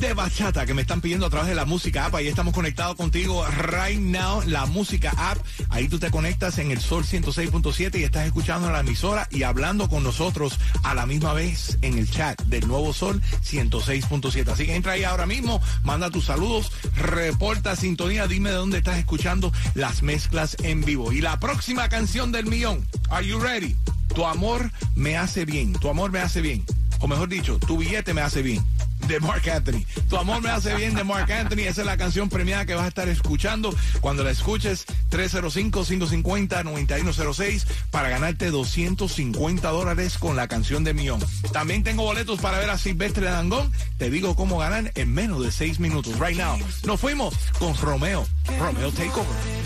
de bachata que me están pidiendo a través de la música app. Ahí estamos conectados contigo right now, la música app. Ahí tú te conectas en el Sol 106.7 y estás escuchando la emisora y hablando con nosotros a la misma vez en el chat del Nuevo Sol 106.7. Así que entra ahí ahora mismo, manda tus saludos, reporta sintonía, dime de dónde estás escuchando las mezclas en vivo. Y la próxima canción del millón, ¿Are you ready? Tu amor me hace bien, tu amor me hace bien. O mejor dicho, tu billete me hace bien de Mark Anthony. Tu amor me hace bien de Mark Anthony. Esa es la canción premiada que vas a estar escuchando cuando la escuches 305-550-9106 para ganarte 250 dólares con la canción de Millón. También tengo boletos para ver a Silvestre Dangón. Te digo cómo ganan en menos de 6 minutos. Right now. Nos fuimos con Romeo. Romeo Takeover.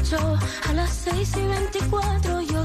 8 a las 6 y 24 yo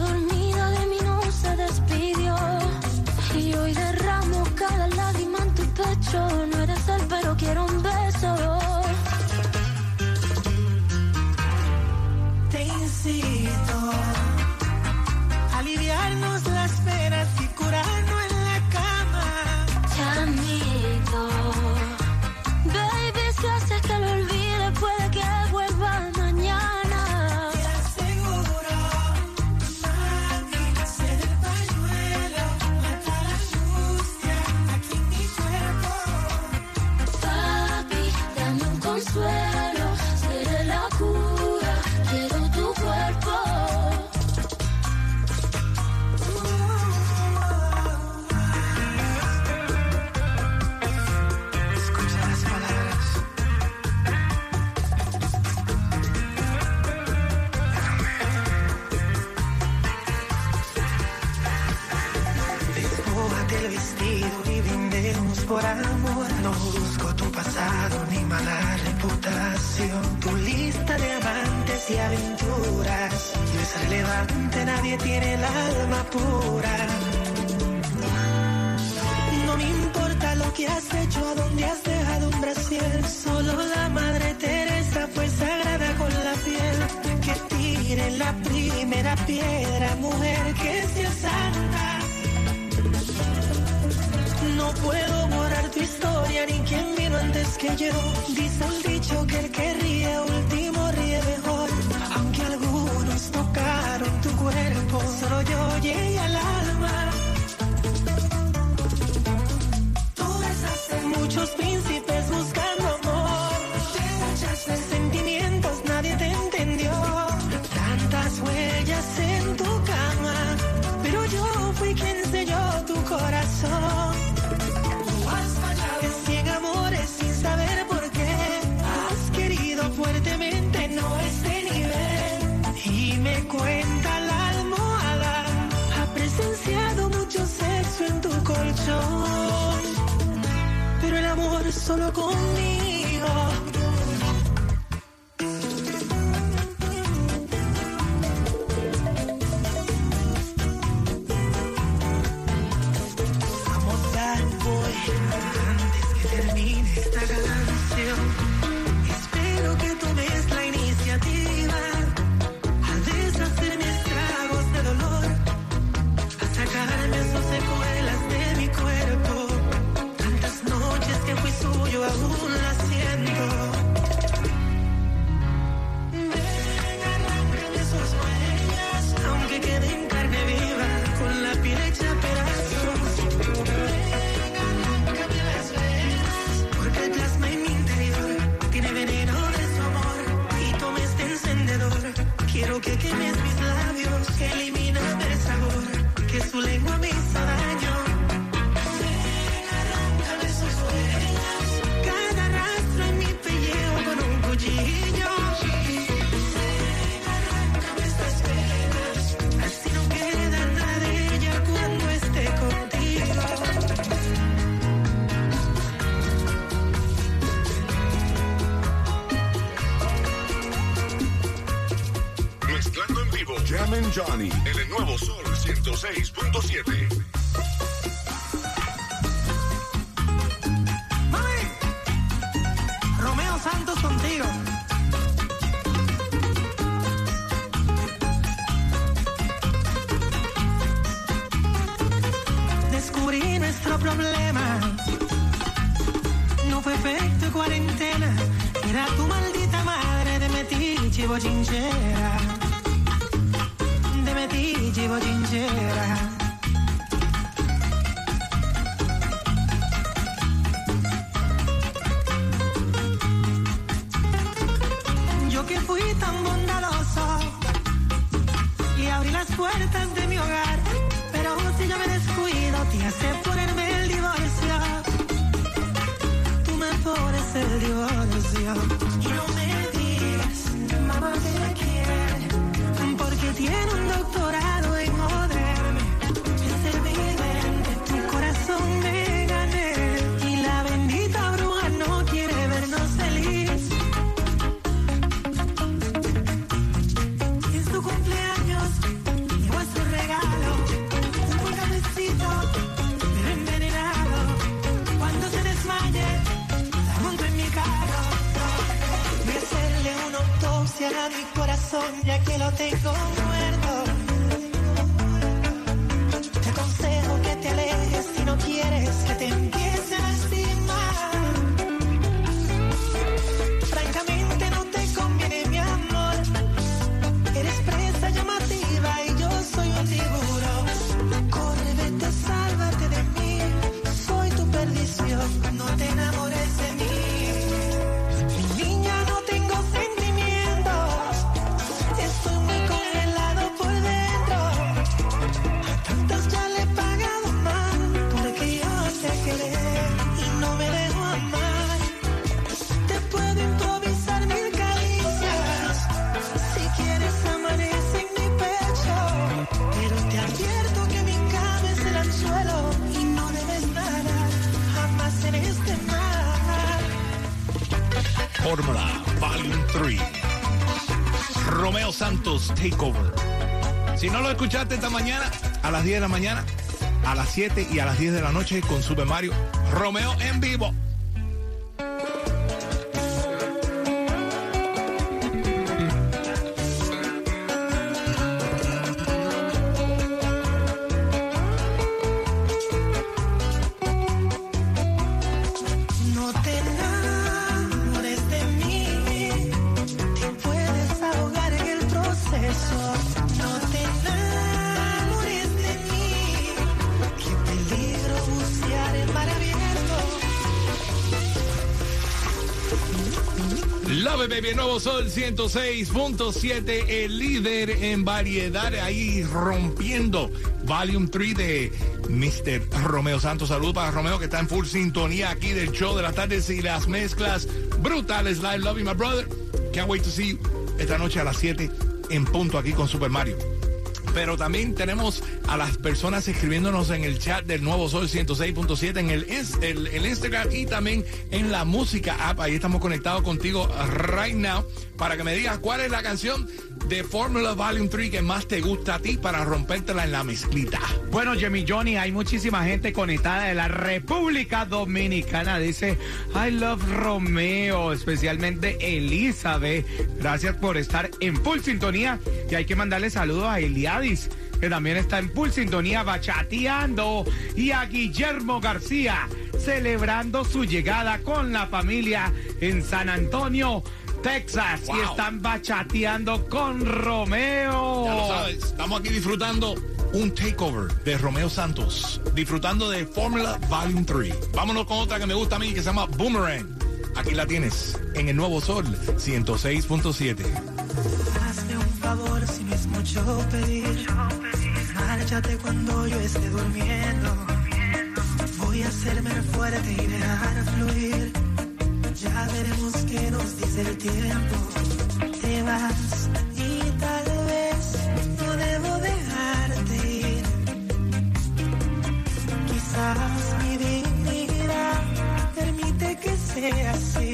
nadie tiene el alma pura. No me importa lo que has hecho, a dónde has dejado un brasier. Solo la madre Teresa fue sagrada con la piel. Que tire la primera piedra, mujer que sea santa. No puedo borrar tu historia ni quien vino antes que yo. Dice un dicho que el que tocaron tu cuerpo, solo yo llegué al alma. Tú deshace muchos mil solo conmigo. solo problemas. No fue efecto cuarentena, era tu maldita madre de metiche bochinchera. De metiche bochinchera. el divorcio. Fórmula Volume 3. Romeo Santos Takeover. Si no lo escuchaste esta mañana, a las 10 de la mañana, a las 7 y a las 10 de la noche con Super Mario. Romeo en vivo. It, baby, nuevo sol 106.7, el líder en variedad, ahí rompiendo. Volume 3 de Mr. Romeo Santos. Saludos para Romeo que está en full sintonía aquí del show de las tardes y las mezclas brutales. Live, you, my brother. Can't wait to see you esta noche a las 7 en punto aquí con Super Mario. Pero también tenemos a las personas escribiéndonos en el chat del Nuevo Sol 106.7 en el, el, el Instagram y también en la música app. Ahí estamos conectados contigo right now para que me digas cuál es la canción de Formula Volume 3 que más te gusta a ti para rompértela en la mezclita. Bueno, Jimmy Johnny, hay muchísima gente conectada de la República Dominicana. Dice, I love Romeo, especialmente Elizabeth. Gracias por estar en full sintonía. Y hay que mandarle saludos a Eliadis, que también está en full sintonía bachateando. Y a Guillermo García, celebrando su llegada con la familia en San Antonio. Texas Wow. y están bachateando con Romeo. Ya lo sabes, estamos aquí disfrutando un takeover de Romeo Santos, disfrutando de Formula Volume 3. Vámonos con otra que me gusta a mí que se llama Boomerang. Aquí la tienes en el Nuevo Sol 106.7. Hazme un favor si no es mucho pedir. Márchate cuando yo esté durmiendo. Voy a hacerme fuerte y dejar fluir. Ya veremos qué nos dice el tiempo. Te vas y tal vez no debo dejarte ir. Quizás mi dignidad permite que sea así.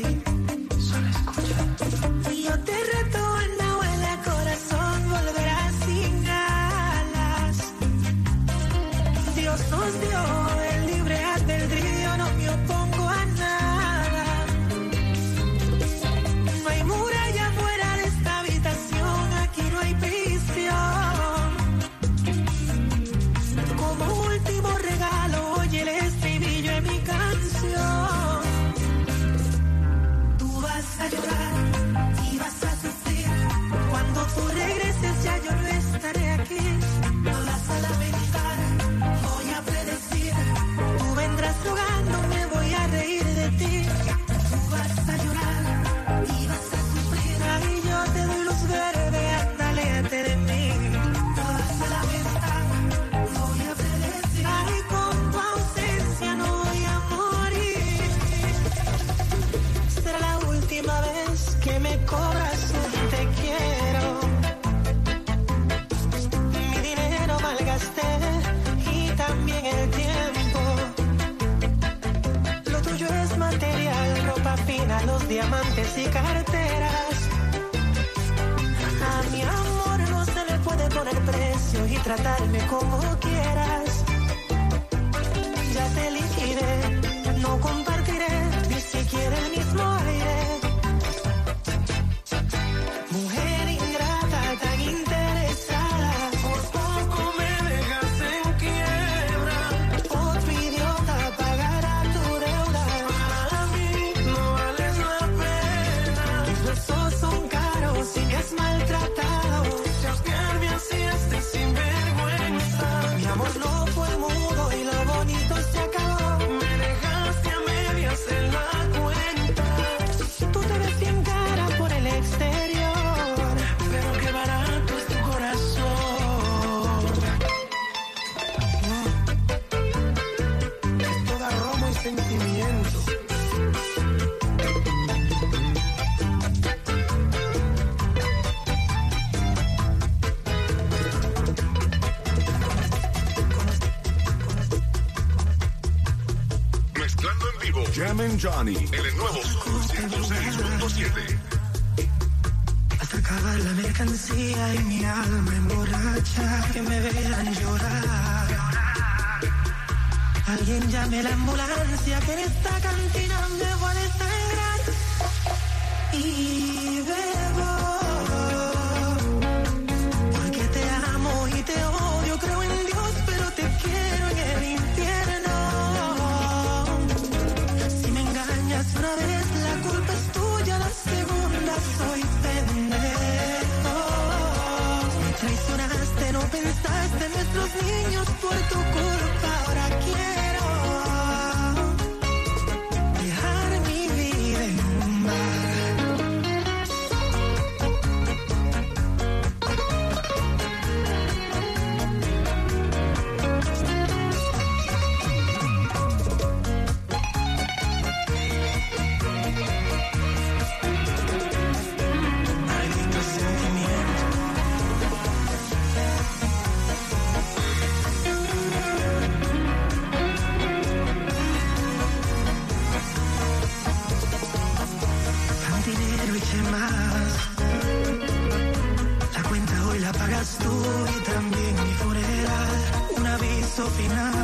Que me cobras un te quiero. Mi dinero malgasté y también el tiempo. Lo tuyo es material, ropa fina, los diamantes y carteras. A mi amor no se le puede poner precio y tratarme como quieras. Ya te Jam and Johnny. En el nuevo Sur 106.7. Hasta acabar la mercancía y mi alma emborracha. Que me vean llorar. Alguien llame la ambulancia. Que en esta cantina me voy a. Y. La cuenta hoy la pagas tú y también mi funeral. Un aviso final.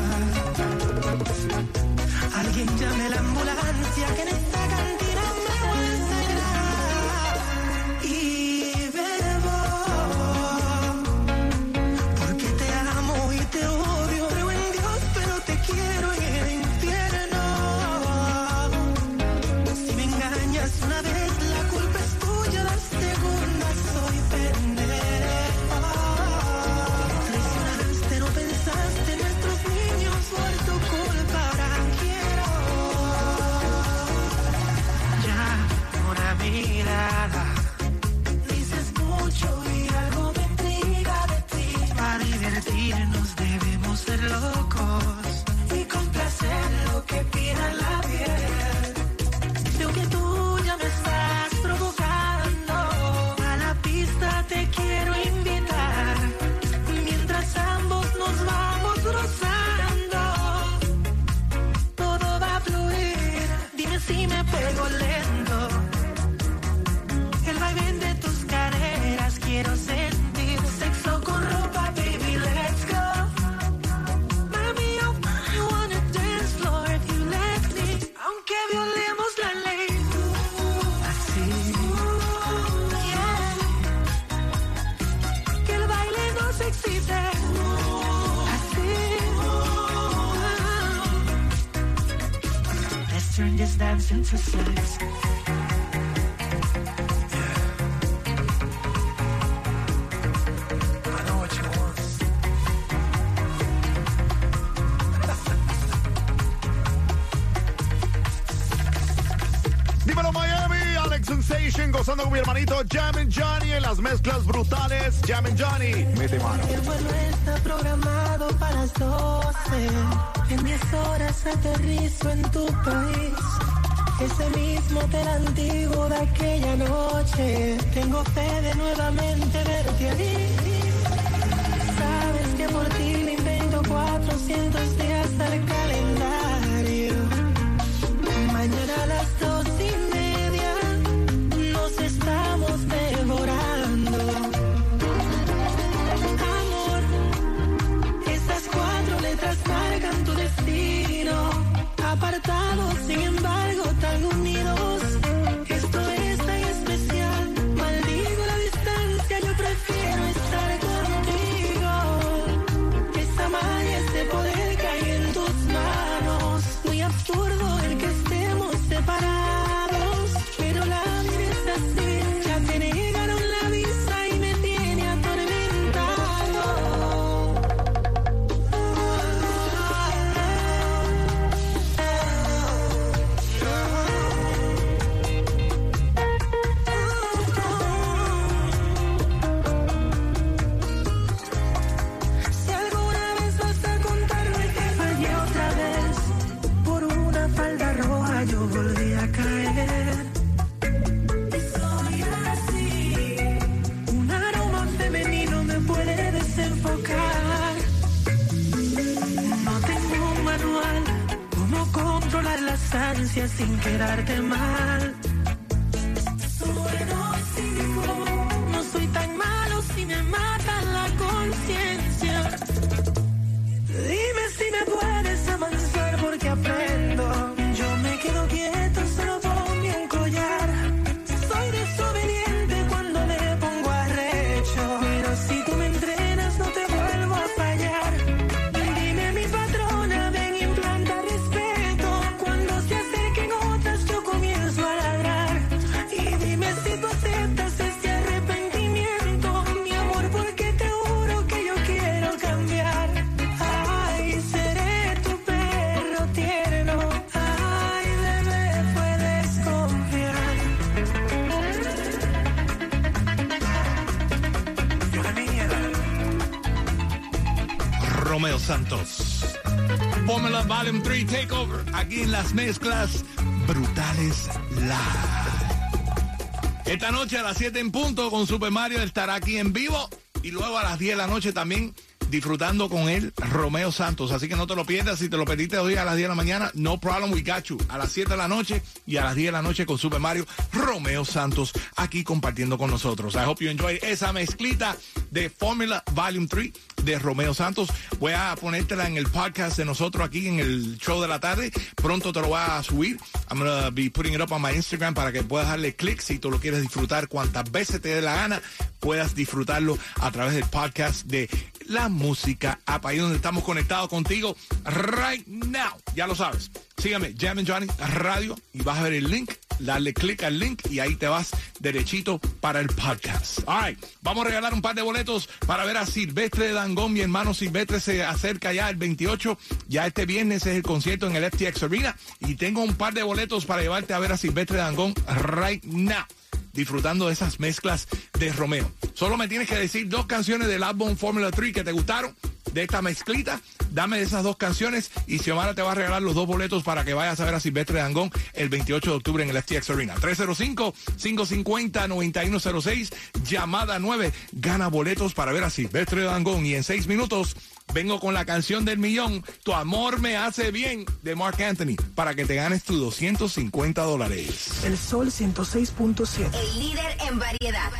gozando con mi hermanito Jam and Johnny en las mezclas brutales. Jam and Johnny, mete mano. El vuelo está programado para las 12. En 10 horas aterrizo en tu país. Ese mismo hotel antiguo de aquella noche, tengo fe de nuevamente verte allí. Sabes que por ti me invento 400 sin quedarte mal. No soy tan malo si me mata la conciencia. Dime si me puedes amansar porque aprendo. Yo me quedo quieto. Santos. Fórmula Volume 3 Takeover. Aquí en las mezclas brutales live. Esta noche a las 7 en punto con Super Mario estará aquí en vivo. Y luego a las 10 de la noche también disfrutando con él Romeo Santos. Así que no te lo pierdas. Si te lo perdiste hoy a las 10 de la mañana, no problem, we got you. A las 7 de la noche y a las 10 de la noche con Super Mario Romeo Santos aquí compartiendo con nosotros. I hope you enjoy esa mezclita de Formula Volume 3 de Romeo Santos. Voy a ponértela en el podcast de nosotros aquí en el show de la tarde. Pronto te lo voy a subir. I'm gonna be putting it up on my Instagram para que puedas darle click si tú lo quieres disfrutar cuantas veces te dé la gana. Puedas disfrutarlo a través del podcast de la música app. Ahí donde estamos conectados contigo right now. Ya lo sabes. Sígame, Jam and Johnny Radio y vas a ver el link. Darle click al link y ahí te vas derechito para el podcast. All right, vamos a regalar un par de boletos para ver a Silvestre Dangón. Mi hermano Silvestre se acerca ya el 28. Ya este viernes es el concierto en el FTX Arena. Y tengo un par de boletos para llevarte a ver a Silvestre Dangón right now disfrutando de esas mezclas de Romeo. Solo me tienes que decir dos canciones del álbum Formula 3 que te gustaron de esta mezclita. Dame esas dos canciones y Xiomara te va a regalar los dos boletos para que vayas a ver a Silvestre Dangón el 28 de octubre en el FTX Arena. 305-550-9106, llamada 9. Gana boletos para ver a Silvestre Dangón y en seis minutos vengo con la canción del millón, Tu amor me hace bien, de Mark Anthony, para que te ganes tus 250 dólares. El sol 106.7. El líder en variedad.